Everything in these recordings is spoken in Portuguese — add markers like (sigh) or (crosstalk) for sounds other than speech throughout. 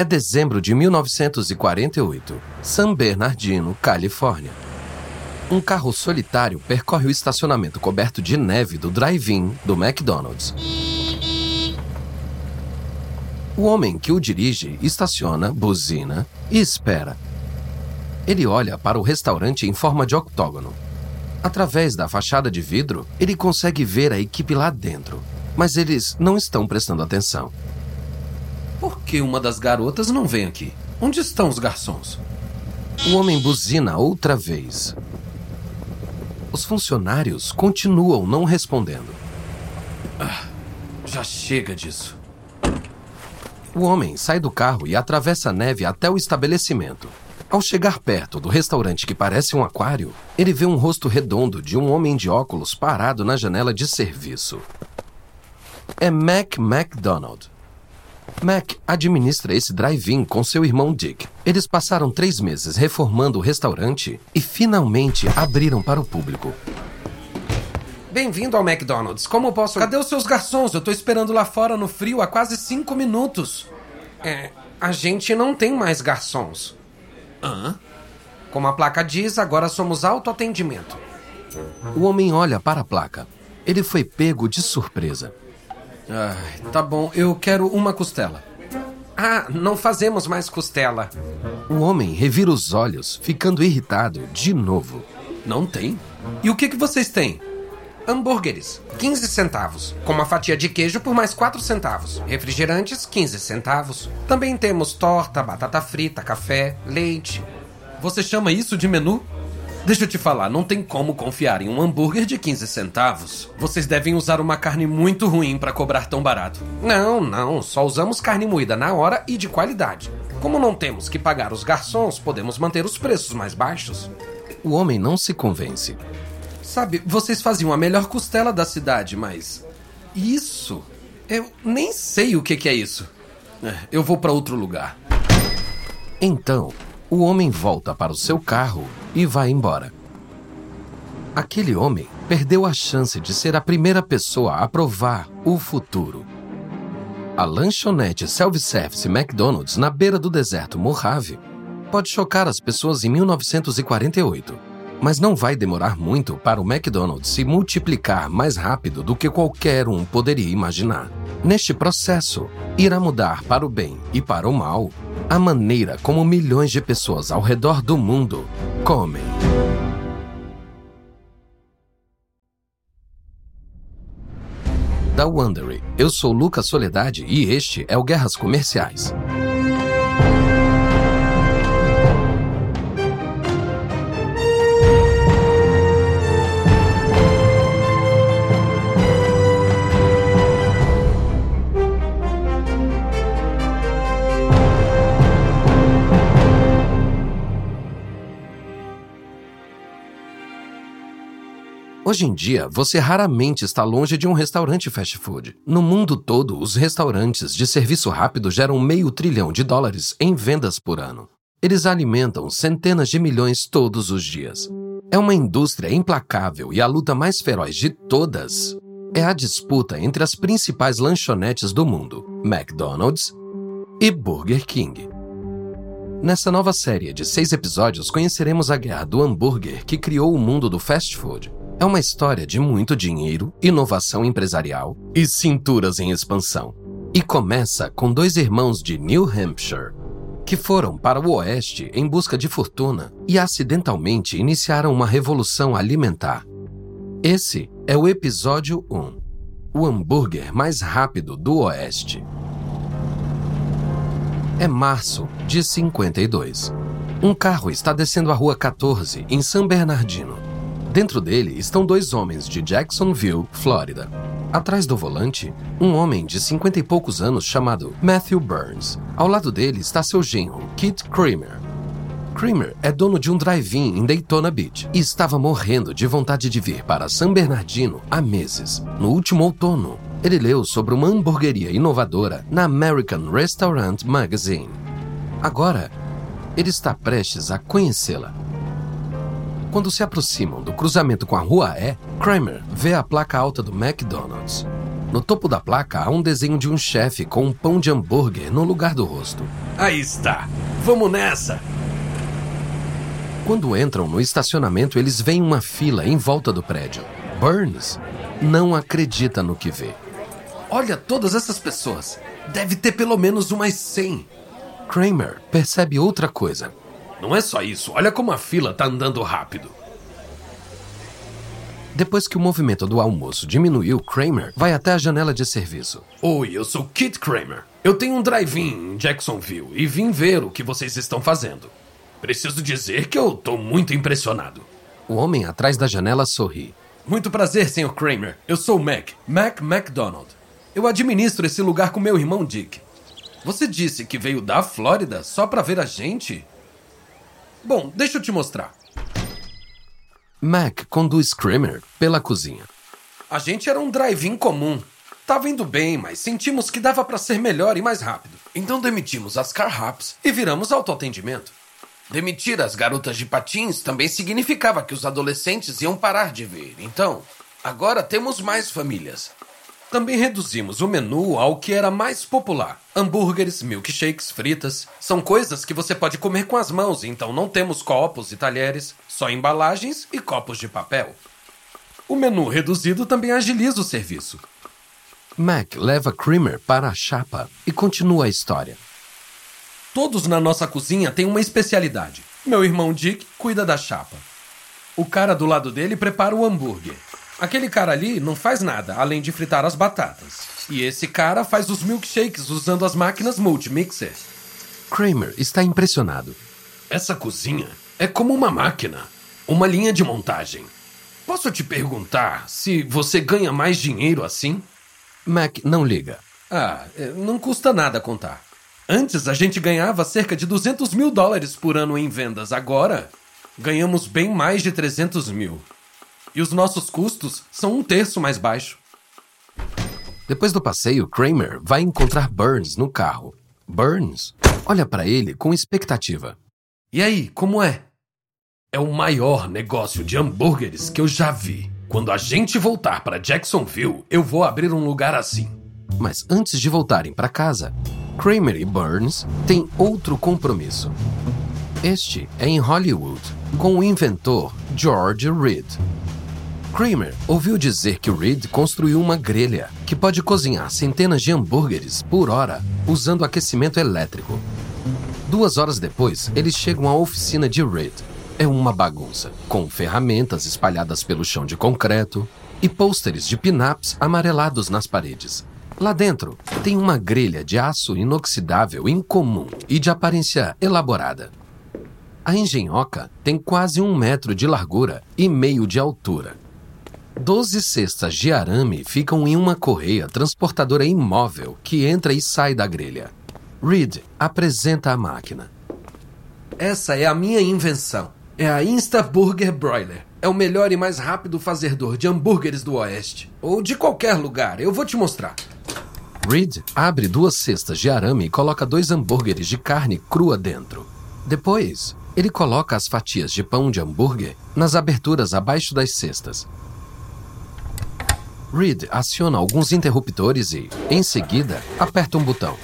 É dezembro de 1948, San Bernardino, Califórnia. Um carro solitário percorre o estacionamento coberto de neve do drive-in do McDonald's. O homem que o dirige estaciona, buzina e espera. Ele olha para o restaurante em forma de octógono. Através da fachada de vidro, ele consegue ver a equipe lá dentro, mas eles não estão prestando atenção. Que uma das garotas não vem aqui? Onde estão os garçons? O homem buzina outra vez. Os funcionários continuam não respondendo. Ah, já chega disso. O homem sai do carro e atravessa a neve até o estabelecimento. Ao chegar perto do restaurante que parece um aquário, ele vê um rosto redondo de um homem de óculos parado na janela de serviço. É Mac McDonald. Mac administra esse drive-in com seu irmão Dick. Eles passaram três meses reformando o restaurante e finalmente abriram para o público. Bem-vindo ao McDonald's. Como posso. Cadê os seus garçons? Eu tô esperando lá fora no frio há quase cinco minutos. É. A gente não tem mais garçons. Hã? Como a placa diz, agora somos autoatendimento. O homem olha para a placa. Ele foi pego de surpresa. Ai, tá bom, eu quero uma costela. Ah, não fazemos mais costela. O homem revira os olhos, ficando irritado de novo. Não tem? E o que, que vocês têm? Hambúrgueres, 15 centavos. Com uma fatia de queijo por mais 4 centavos. Refrigerantes, 15 centavos. Também temos torta, batata frita, café, leite. Você chama isso de menu? Deixa eu te falar, não tem como confiar em um hambúrguer de 15 centavos. Vocês devem usar uma carne muito ruim para cobrar tão barato. Não, não, só usamos carne moída na hora e de qualidade. Como não temos que pagar os garçons, podemos manter os preços mais baixos. O homem não se convence. Sabe, vocês faziam a melhor costela da cidade, mas. Isso? Eu nem sei o que, que é isso. É, eu vou para outro lugar. Então, o homem volta para o seu carro e vai embora. Aquele homem perdeu a chance de ser a primeira pessoa a provar o futuro. A lanchonete self-service McDonald's na beira do deserto Mojave pode chocar as pessoas em 1948, mas não vai demorar muito para o McDonald's se multiplicar mais rápido do que qualquer um poderia imaginar. Neste processo, irá mudar para o bem e para o mal a maneira como milhões de pessoas ao redor do mundo comem. Da Wondery, eu sou Lucas Soledade e este é o Guerras Comerciais. Hoje em dia, você raramente está longe de um restaurante fast food. No mundo todo, os restaurantes de serviço rápido geram meio trilhão de dólares em vendas por ano. Eles alimentam centenas de milhões todos os dias. É uma indústria implacável e a luta mais feroz de todas é a disputa entre as principais lanchonetes do mundo, McDonald's e Burger King. Nessa nova série de seis episódios, conheceremos a guerra do hambúrguer que criou o mundo do fast food é uma história de muito dinheiro, inovação empresarial e cinturas em expansão. E começa com dois irmãos de New Hampshire que foram para o oeste em busca de fortuna e acidentalmente iniciaram uma revolução alimentar. Esse é o episódio 1 O hambúrguer mais rápido do oeste. É março de 52. Um carro está descendo a rua 14 em San Bernardino Dentro dele estão dois homens de Jacksonville, Flórida. Atrás do volante, um homem de cinquenta e poucos anos chamado Matthew Burns. Ao lado dele está seu genro, Kit Kramer. Kramer é dono de um drive-in em Daytona Beach e estava morrendo de vontade de vir para San Bernardino há meses. No último outono, ele leu sobre uma hamburgueria inovadora na American Restaurant Magazine. Agora, ele está prestes a conhecê-la. Quando se aproximam do cruzamento com a rua E, Kramer vê a placa alta do McDonald's. No topo da placa há um desenho de um chefe com um pão de hambúrguer no lugar do rosto. Aí está. Vamos nessa! Quando entram no estacionamento, eles veem uma fila em volta do prédio. Burns não acredita no que vê. Olha todas essas pessoas. Deve ter pelo menos umas 100. Kramer percebe outra coisa. Não é só isso. Olha como a fila tá andando rápido. Depois que o movimento do almoço diminuiu, Kramer vai até a janela de serviço. Oi, eu sou Kit Kramer. Eu tenho um drive-in em Jacksonville e vim ver o que vocês estão fazendo. Preciso dizer que eu tô muito impressionado. O homem atrás da janela sorri. Muito prazer, Sr. Kramer. Eu sou o Mac, Mac McDonald. Eu administro esse lugar com meu irmão Dick. Você disse que veio da Flórida só para ver a gente? Bom, deixa eu te mostrar. Mac conduz Kramer pela cozinha. A gente era um drive-in comum. Tava indo bem, mas sentimos que dava para ser melhor e mais rápido. Então demitimos as car hops e viramos autoatendimento. Demitir as garotas de patins também significava que os adolescentes iam parar de ver. Então, agora temos mais famílias. Também reduzimos o menu ao que era mais popular: hambúrgueres, milkshakes, fritas. São coisas que você pode comer com as mãos, então não temos copos e talheres, só embalagens e copos de papel. O menu reduzido também agiliza o serviço. Mac leva Kramer para a chapa e continua a história. Todos na nossa cozinha têm uma especialidade. Meu irmão Dick cuida da chapa. O cara do lado dele prepara o hambúrguer. Aquele cara ali não faz nada além de fritar as batatas. E esse cara faz os milkshakes usando as máquinas multimixer. Kramer está impressionado. Essa cozinha é como uma máquina, uma linha de montagem. Posso te perguntar se você ganha mais dinheiro assim? Mac não liga. Ah, é, não custa nada contar. Antes a gente ganhava cerca de 200 mil dólares por ano em vendas. Agora ganhamos bem mais de 300 mil. E os nossos custos são um terço mais baixo. Depois do passeio, Kramer vai encontrar Burns no carro. Burns olha para ele com expectativa. E aí, como é? É o maior negócio de hambúrgueres que eu já vi. Quando a gente voltar para Jacksonville, eu vou abrir um lugar assim. Mas antes de voltarem para casa, Kramer e Burns têm outro compromisso. Este é em Hollywood, com o inventor George Reed. Kramer ouviu dizer que Reed construiu uma grelha que pode cozinhar centenas de hambúrgueres por hora usando aquecimento elétrico. Duas horas depois, eles chegam à oficina de Reed. É uma bagunça, com ferramentas espalhadas pelo chão de concreto e pôsteres de pin-ups amarelados nas paredes. Lá dentro tem uma grelha de aço inoxidável incomum e de aparência elaborada. A engenhoca tem quase um metro de largura e meio de altura. Doze cestas de arame ficam em uma correia transportadora imóvel que entra e sai da grelha. Reed apresenta a máquina. Essa é a minha invenção. É a Insta Burger Broiler. É o melhor e mais rápido fazedor de hambúrgueres do Oeste. Ou de qualquer lugar. Eu vou te mostrar. Reed abre duas cestas de arame e coloca dois hambúrgueres de carne crua dentro. Depois, ele coloca as fatias de pão de hambúrguer nas aberturas abaixo das cestas. Reed aciona alguns interruptores e, em seguida, aperta um botão.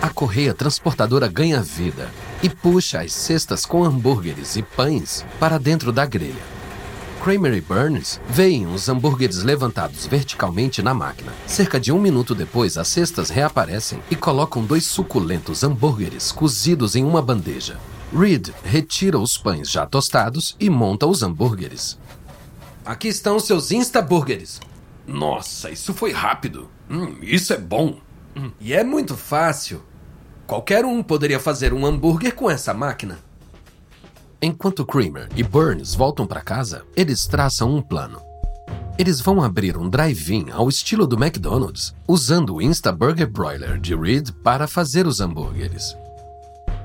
A correia transportadora ganha vida e puxa as cestas com hambúrgueres e pães para dentro da grelha. Kramer e Burns veem os hambúrgueres levantados verticalmente na máquina. Cerca de um minuto depois, as cestas reaparecem e colocam dois suculentos hambúrgueres cozidos em uma bandeja. Reed retira os pães já tostados e monta os hambúrgueres. Aqui estão seus Insta-burgers. Nossa, isso foi rápido. Hum, isso é bom. Hum, e é muito fácil. Qualquer um poderia fazer um hambúrguer com essa máquina. Enquanto Kramer e Burns voltam para casa, eles traçam um plano. Eles vão abrir um drive-in ao estilo do McDonald's, usando o Insta Burger Broiler de Reed para fazer os hambúrgueres.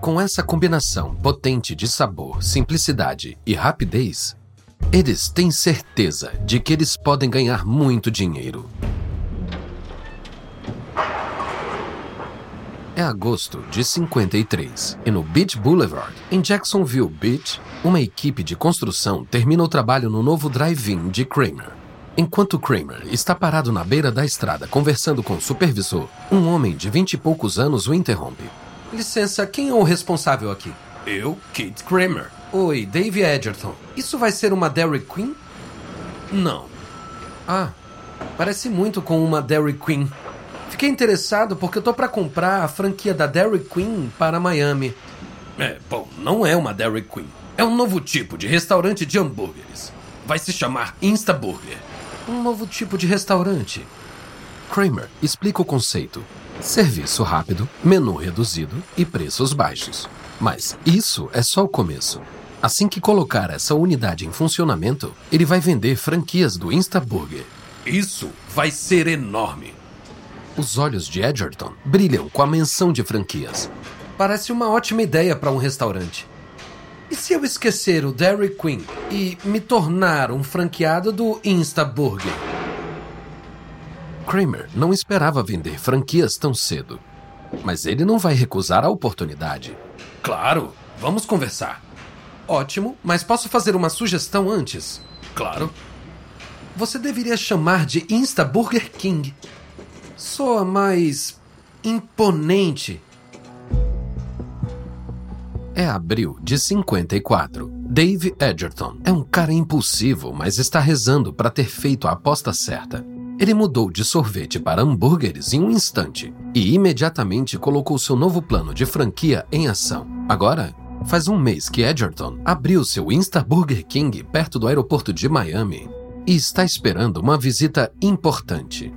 Com essa combinação potente de sabor, simplicidade e rapidez, eles têm certeza de que eles podem ganhar muito dinheiro. É agosto de 53 e no Beach Boulevard, em Jacksonville Beach, uma equipe de construção termina o trabalho no novo drive-in de Kramer. Enquanto Kramer está parado na beira da estrada conversando com o supervisor, um homem de vinte e poucos anos o interrompe. Licença, quem é o responsável aqui? Eu, Kit Kramer. Oi, Dave Edgerton. Isso vai ser uma Dairy Queen? Não. Ah, parece muito com uma Dairy Queen. Fiquei interessado porque eu tô para comprar a franquia da Dairy Queen para Miami. É, bom, não é uma Dairy Queen. É um novo tipo de restaurante de hambúrgueres. Vai se chamar Insta Burger. Um novo tipo de restaurante. Kramer explica o conceito. Serviço rápido, menu reduzido e preços baixos. Mas isso é só o começo. Assim que colocar essa unidade em funcionamento, ele vai vender franquias do Instaburger. Isso vai ser enorme. Os olhos de Edgerton brilham com a menção de franquias. Parece uma ótima ideia para um restaurante. E se eu esquecer o Dairy Queen e me tornar um franqueado do Instaburger? Kramer não esperava vender franquias tão cedo. Mas ele não vai recusar a oportunidade. Claro, vamos conversar. Ótimo, mas posso fazer uma sugestão antes? Claro. Você deveria chamar de Insta Burger King. Soa mais imponente. É abril de 54. Dave Edgerton é um cara impulsivo, mas está rezando para ter feito a aposta certa. Ele mudou de sorvete para hambúrgueres em um instante e imediatamente colocou seu novo plano de franquia em ação. Agora, faz um mês que Edgerton abriu seu Insta Burger King perto do aeroporto de Miami e está esperando uma visita importante.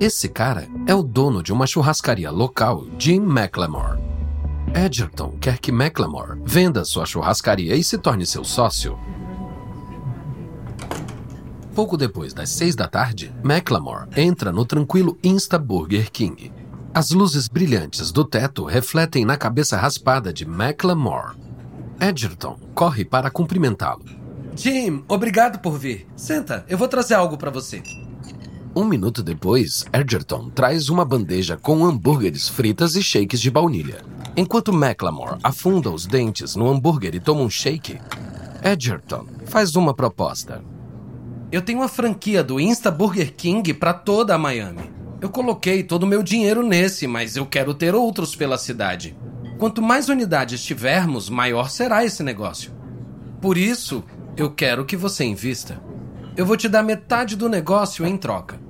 Esse cara é o dono de uma churrascaria local, Jim McLemore. Edgerton quer que McLemore venda sua churrascaria e se torne seu sócio. Pouco depois das seis da tarde, McLemore entra no tranquilo Insta Burger King. As luzes brilhantes do teto refletem na cabeça raspada de McLemore. Edgerton corre para cumprimentá-lo. Jim, obrigado por vir. Senta, eu vou trazer algo para você. Um minuto depois, Edgerton traz uma bandeja com hambúrgueres fritas e shakes de baunilha. Enquanto McLemore afunda os dentes no hambúrguer e toma um shake, Edgerton faz uma proposta. Eu tenho uma franquia do Insta Burger King para toda a Miami. Eu coloquei todo o meu dinheiro nesse, mas eu quero ter outros pela cidade. Quanto mais unidades tivermos, maior será esse negócio. Por isso, eu quero que você invista. Eu vou te dar metade do negócio em troca.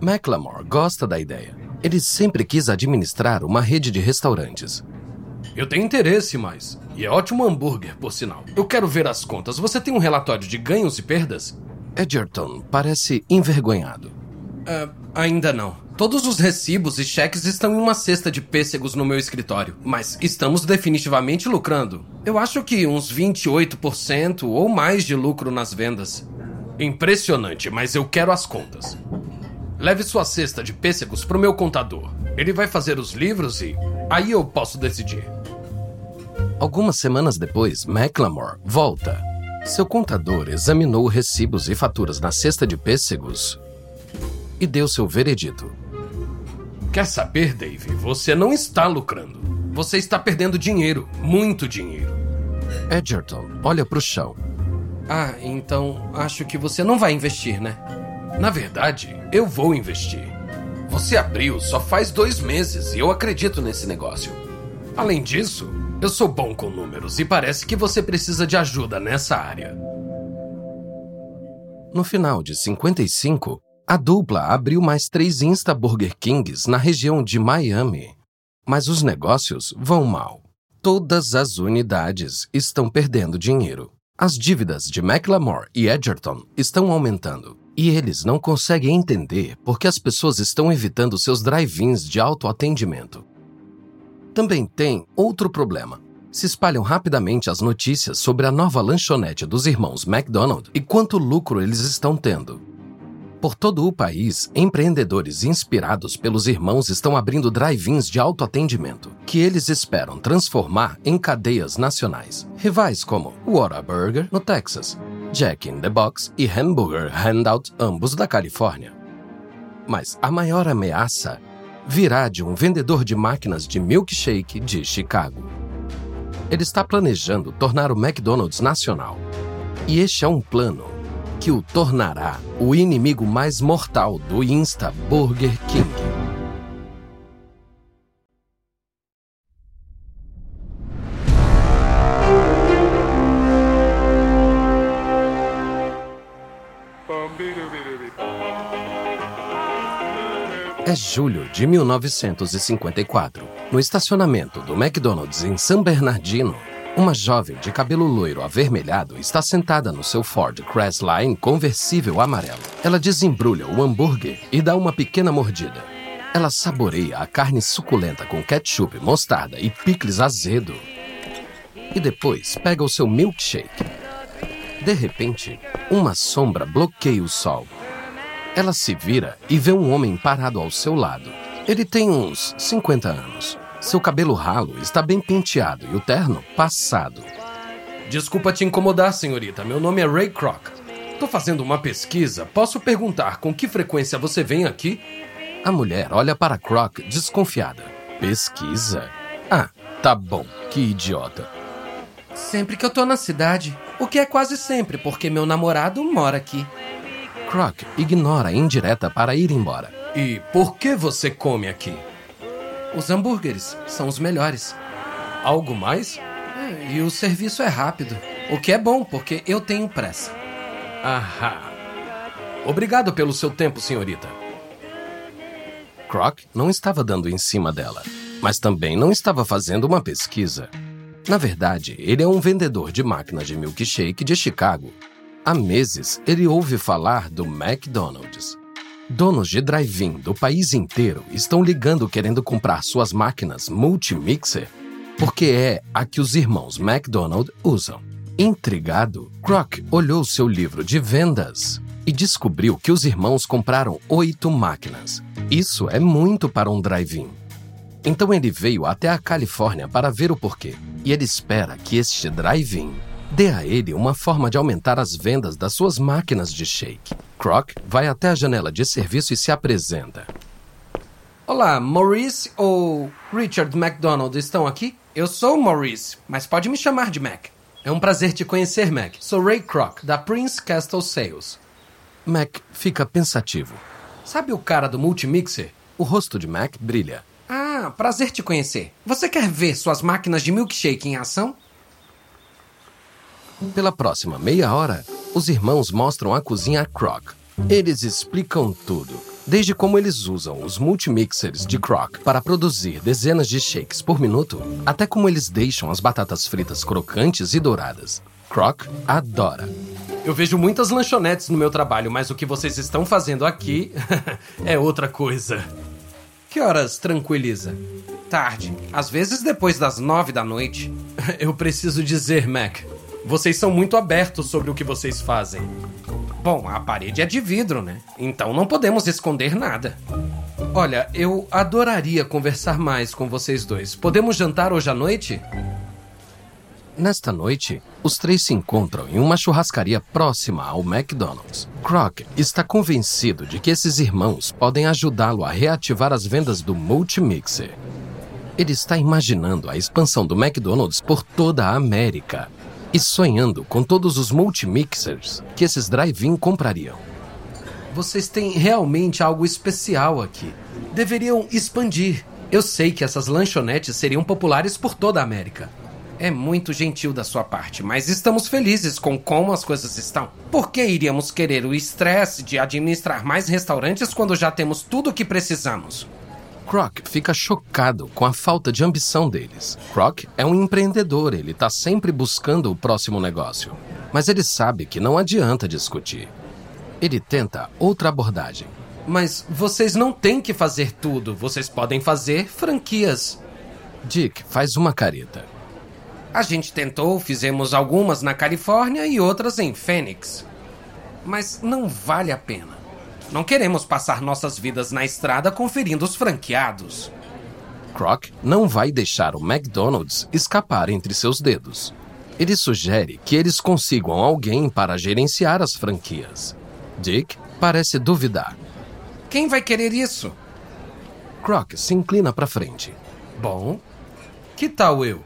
McLemore gosta da ideia. Ele sempre quis administrar uma rede de restaurantes. Eu tenho interesse, mas. E é ótimo hambúrguer, por sinal. Eu quero ver as contas. Você tem um relatório de ganhos e perdas? Edgerton parece envergonhado. Uh, ainda não. Todos os recibos e cheques estão em uma cesta de pêssegos no meu escritório, mas estamos definitivamente lucrando. Eu acho que uns 28% ou mais de lucro nas vendas. Impressionante, mas eu quero as contas. Leve sua cesta de pêssegos para o meu contador. Ele vai fazer os livros e aí eu posso decidir. Algumas semanas depois, McLemore volta. Seu contador examinou recibos e faturas na cesta de pêssegos e deu seu veredito. Quer saber, Dave? Você não está lucrando. Você está perdendo dinheiro, muito dinheiro. Edgerton olha para o chão. Ah, então acho que você não vai investir, né? Na verdade, eu vou investir. Você abriu só faz dois meses e eu acredito nesse negócio. Além disso, eu sou bom com números e parece que você precisa de ajuda nessa área. No final de 55, a dupla abriu mais três Insta Burger Kings na região de Miami. Mas os negócios vão mal. Todas as unidades estão perdendo dinheiro. As dívidas de McLemore e Edgerton estão aumentando. E eles não conseguem entender por que as pessoas estão evitando seus drive-ins de autoatendimento. Também tem outro problema. Se espalham rapidamente as notícias sobre a nova lanchonete dos irmãos McDonald e quanto lucro eles estão tendo. Por todo o país, empreendedores inspirados pelos irmãos estão abrindo drive-ins de autoatendimento, que eles esperam transformar em cadeias nacionais. Rivais como Whataburger, no Texas, Jack in the Box e Hamburger Handout, ambos da Califórnia. Mas a maior ameaça virá de um vendedor de máquinas de milkshake de Chicago. Ele está planejando tornar o McDonald's nacional. E este é um plano que o tornará o inimigo mais mortal do Insta Burger King. É julho de 1954. No estacionamento do McDonald's em San Bernardino, uma jovem de cabelo loiro avermelhado está sentada no seu Ford Crestline conversível amarelo. Ela desembrulha o hambúrguer e dá uma pequena mordida. Ela saboreia a carne suculenta com ketchup, mostarda e picles azedo. E depois pega o seu milkshake. De repente, uma sombra bloqueia o sol. Ela se vira e vê um homem parado ao seu lado. Ele tem uns 50 anos. Seu cabelo ralo está bem penteado e o terno passado. Desculpa te incomodar, senhorita. Meu nome é Ray Kroc. Tô fazendo uma pesquisa. Posso perguntar com que frequência você vem aqui? A mulher olha para Croc desconfiada. Pesquisa? Ah, tá bom. Que idiota. Sempre que eu tô na cidade. O que é quase sempre, porque meu namorado mora aqui. Croc ignora a indireta para ir embora. E por que você come aqui? Os hambúrgueres são os melhores. Algo mais? E o serviço é rápido. O que é bom, porque eu tenho pressa. Ahá. Obrigado pelo seu tempo, senhorita. Croc não estava dando em cima dela, mas também não estava fazendo uma pesquisa. Na verdade, ele é um vendedor de máquinas de milkshake de Chicago. Há meses ele ouve falar do McDonald's. Donos de drive-in do país inteiro estão ligando querendo comprar suas máquinas multimixer porque é a que os irmãos McDonald usam. Intrigado, Croc olhou seu livro de vendas e descobriu que os irmãos compraram oito máquinas. Isso é muito para um drive-in. Então ele veio até a Califórnia para ver o porquê. E ele espera que este drive-in dê a ele uma forma de aumentar as vendas das suas máquinas de shake. Croc vai até a janela de serviço e se apresenta. Olá, Maurice ou Richard McDonald estão aqui? Eu sou Maurice, mas pode me chamar de Mac. É um prazer te conhecer, Mac. Sou Ray Kroc, da Prince Castle Sales. Mac fica pensativo. Sabe o cara do multimixer? O rosto de Mac brilha. Ah, prazer te conhecer. Você quer ver suas máquinas de milkshake em ação? Pela próxima meia hora, os irmãos mostram a cozinha a Croc. Eles explicam tudo, desde como eles usam os multimixers de Croc para produzir dezenas de shakes por minuto, até como eles deixam as batatas fritas crocantes e douradas. Croc adora. Eu vejo muitas lanchonetes no meu trabalho, mas o que vocês estão fazendo aqui (laughs) é outra coisa. Que horas tranquiliza? Tarde, às vezes depois das nove da noite. (laughs) Eu preciso dizer, Mac, vocês são muito abertos sobre o que vocês fazem. Bom, a parede é de vidro, né? Então não podemos esconder nada. Olha, eu adoraria conversar mais com vocês dois. Podemos jantar hoje à noite? Nesta noite, os três se encontram em uma churrascaria próxima ao McDonald's. Croc está convencido de que esses irmãos podem ajudá-lo a reativar as vendas do Multimixer. Ele está imaginando a expansão do McDonald's por toda a América e sonhando com todos os multimixers que esses drive-in comprariam. Vocês têm realmente algo especial aqui. Deveriam expandir. Eu sei que essas lanchonetes seriam populares por toda a América. É muito gentil da sua parte, mas estamos felizes com como as coisas estão. Por que iríamos querer o estresse de administrar mais restaurantes quando já temos tudo o que precisamos? Croc fica chocado com a falta de ambição deles. Croc é um empreendedor, ele está sempre buscando o próximo negócio. Mas ele sabe que não adianta discutir. Ele tenta outra abordagem. Mas vocês não têm que fazer tudo, vocês podem fazer franquias. Dick faz uma careta. A gente tentou, fizemos algumas na Califórnia e outras em Phoenix. Mas não vale a pena. Não queremos passar nossas vidas na estrada conferindo os franqueados. Croc não vai deixar o McDonald's escapar entre seus dedos. Ele sugere que eles consigam alguém para gerenciar as franquias. Dick parece duvidar. Quem vai querer isso? Croc se inclina para frente. Bom, que tal eu?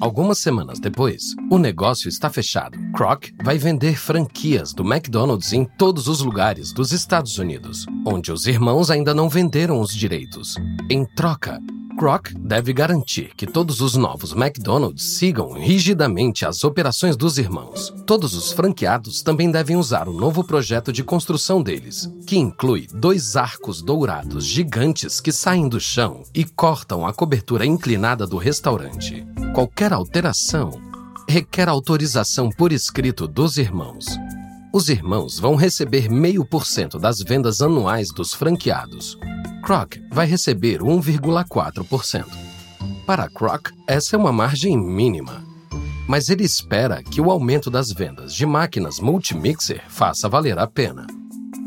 Algumas semanas depois, o negócio está fechado. Kroc vai vender franquias do McDonald's em todos os lugares dos Estados Unidos, onde os irmãos ainda não venderam os direitos. Em troca, Kroc deve garantir que todos os novos McDonald's sigam rigidamente as operações dos irmãos. Todos os franqueados também devem usar o novo projeto de construção deles, que inclui dois arcos dourados gigantes que saem do chão e cortam a cobertura inclinada do restaurante. Qualquer alteração requer autorização por escrito dos irmãos. Os irmãos vão receber meio por cento das vendas anuais dos franqueados. Kroc vai receber 1,4%. Para Kroc, essa é uma margem mínima. Mas ele espera que o aumento das vendas de máquinas multimixer faça valer a pena.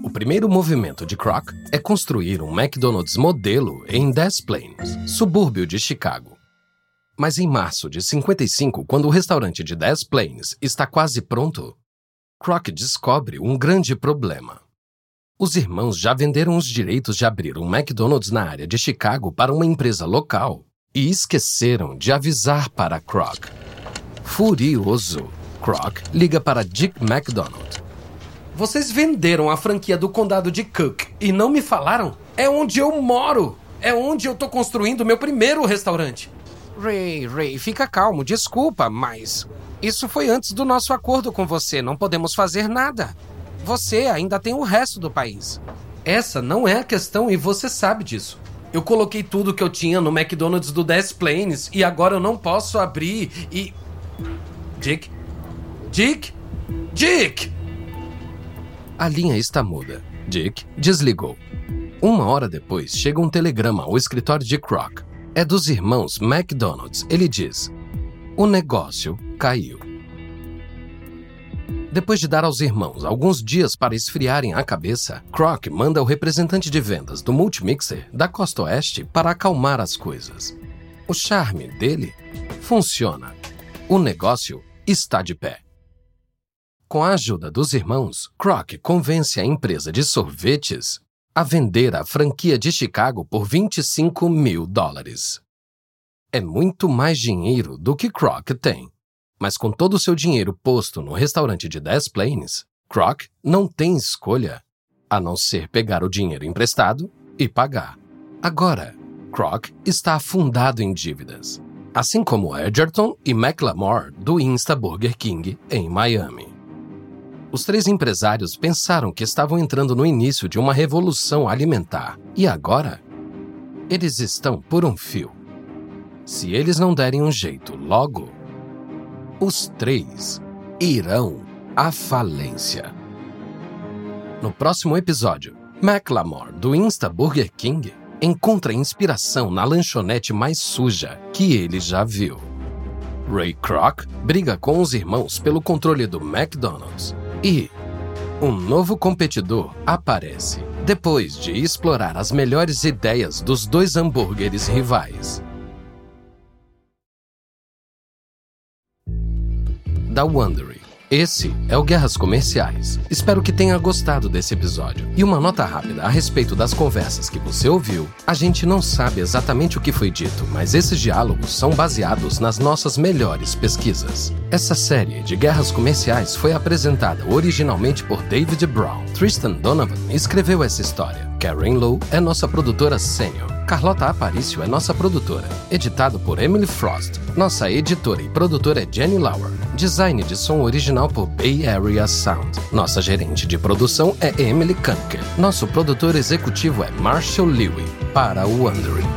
O primeiro movimento de Kroc é construir um McDonald's modelo em Des Plaines, subúrbio de Chicago. Mas em março de 55, quando o restaurante de Des Plaines está quase pronto, Kroc descobre um grande problema. Os irmãos já venderam os direitos de abrir um McDonald's na área de Chicago para uma empresa local e esqueceram de avisar para Kroc. Furioso, Kroc liga para Dick McDonald. Vocês venderam a franquia do condado de Cook e não me falaram? É onde eu moro! É onde eu tô construindo meu primeiro restaurante. Ray, Ray, fica calmo, desculpa, mas isso foi antes do nosso acordo com você. Não podemos fazer nada. Você ainda tem o resto do país. Essa não é a questão e você sabe disso. Eu coloquei tudo que eu tinha no McDonald's do Des Plaines e agora eu não posso abrir e. Dick? Dick? Dick! A linha está muda. Dick desligou. Uma hora depois, chega um telegrama ao escritório de Kroc. É dos irmãos McDonald's. Ele diz: O negócio caiu. Depois de dar aos irmãos alguns dias para esfriarem a cabeça, Kroc manda o representante de vendas do Multimixer da costa oeste para acalmar as coisas. O charme dele funciona. O negócio está de pé. Com a ajuda dos irmãos, Kroc convence a empresa de sorvetes a vender a franquia de Chicago por 25 mil dólares. É muito mais dinheiro do que Kroc tem. Mas com todo o seu dinheiro posto no restaurante de Des Plaines, Kroc não tem escolha a não ser pegar o dinheiro emprestado e pagar. Agora, Kroc está afundado em dívidas, assim como Edgerton e McLamore do Insta Burger King em Miami. Os três empresários pensaram que estavam entrando no início de uma revolução alimentar e agora eles estão por um fio. Se eles não derem um jeito logo, os três irão à falência. No próximo episódio, McLamore, do Insta Burger King, encontra inspiração na lanchonete mais suja que ele já viu. Ray Kroc briga com os irmãos pelo controle do McDonald's. E um novo competidor aparece depois de explorar as melhores ideias dos dois hambúrgueres rivais. da Wondery. Esse é o Guerras Comerciais. Espero que tenha gostado desse episódio. E uma nota rápida a respeito das conversas que você ouviu. A gente não sabe exatamente o que foi dito, mas esses diálogos são baseados nas nossas melhores pesquisas. Essa série de guerras comerciais foi apresentada originalmente por David Brown. Tristan Donovan escreveu essa história. Karen Lowe é nossa produtora sênior. Carlota Aparício é nossa produtora. Editado por Emily Frost. Nossa editora e produtora é Jenny Lauer. Design de som original por Bay Area Sound. Nossa gerente de produção é Emily Kanker. Nosso produtor executivo é Marshall Lewy. Para o Wondering.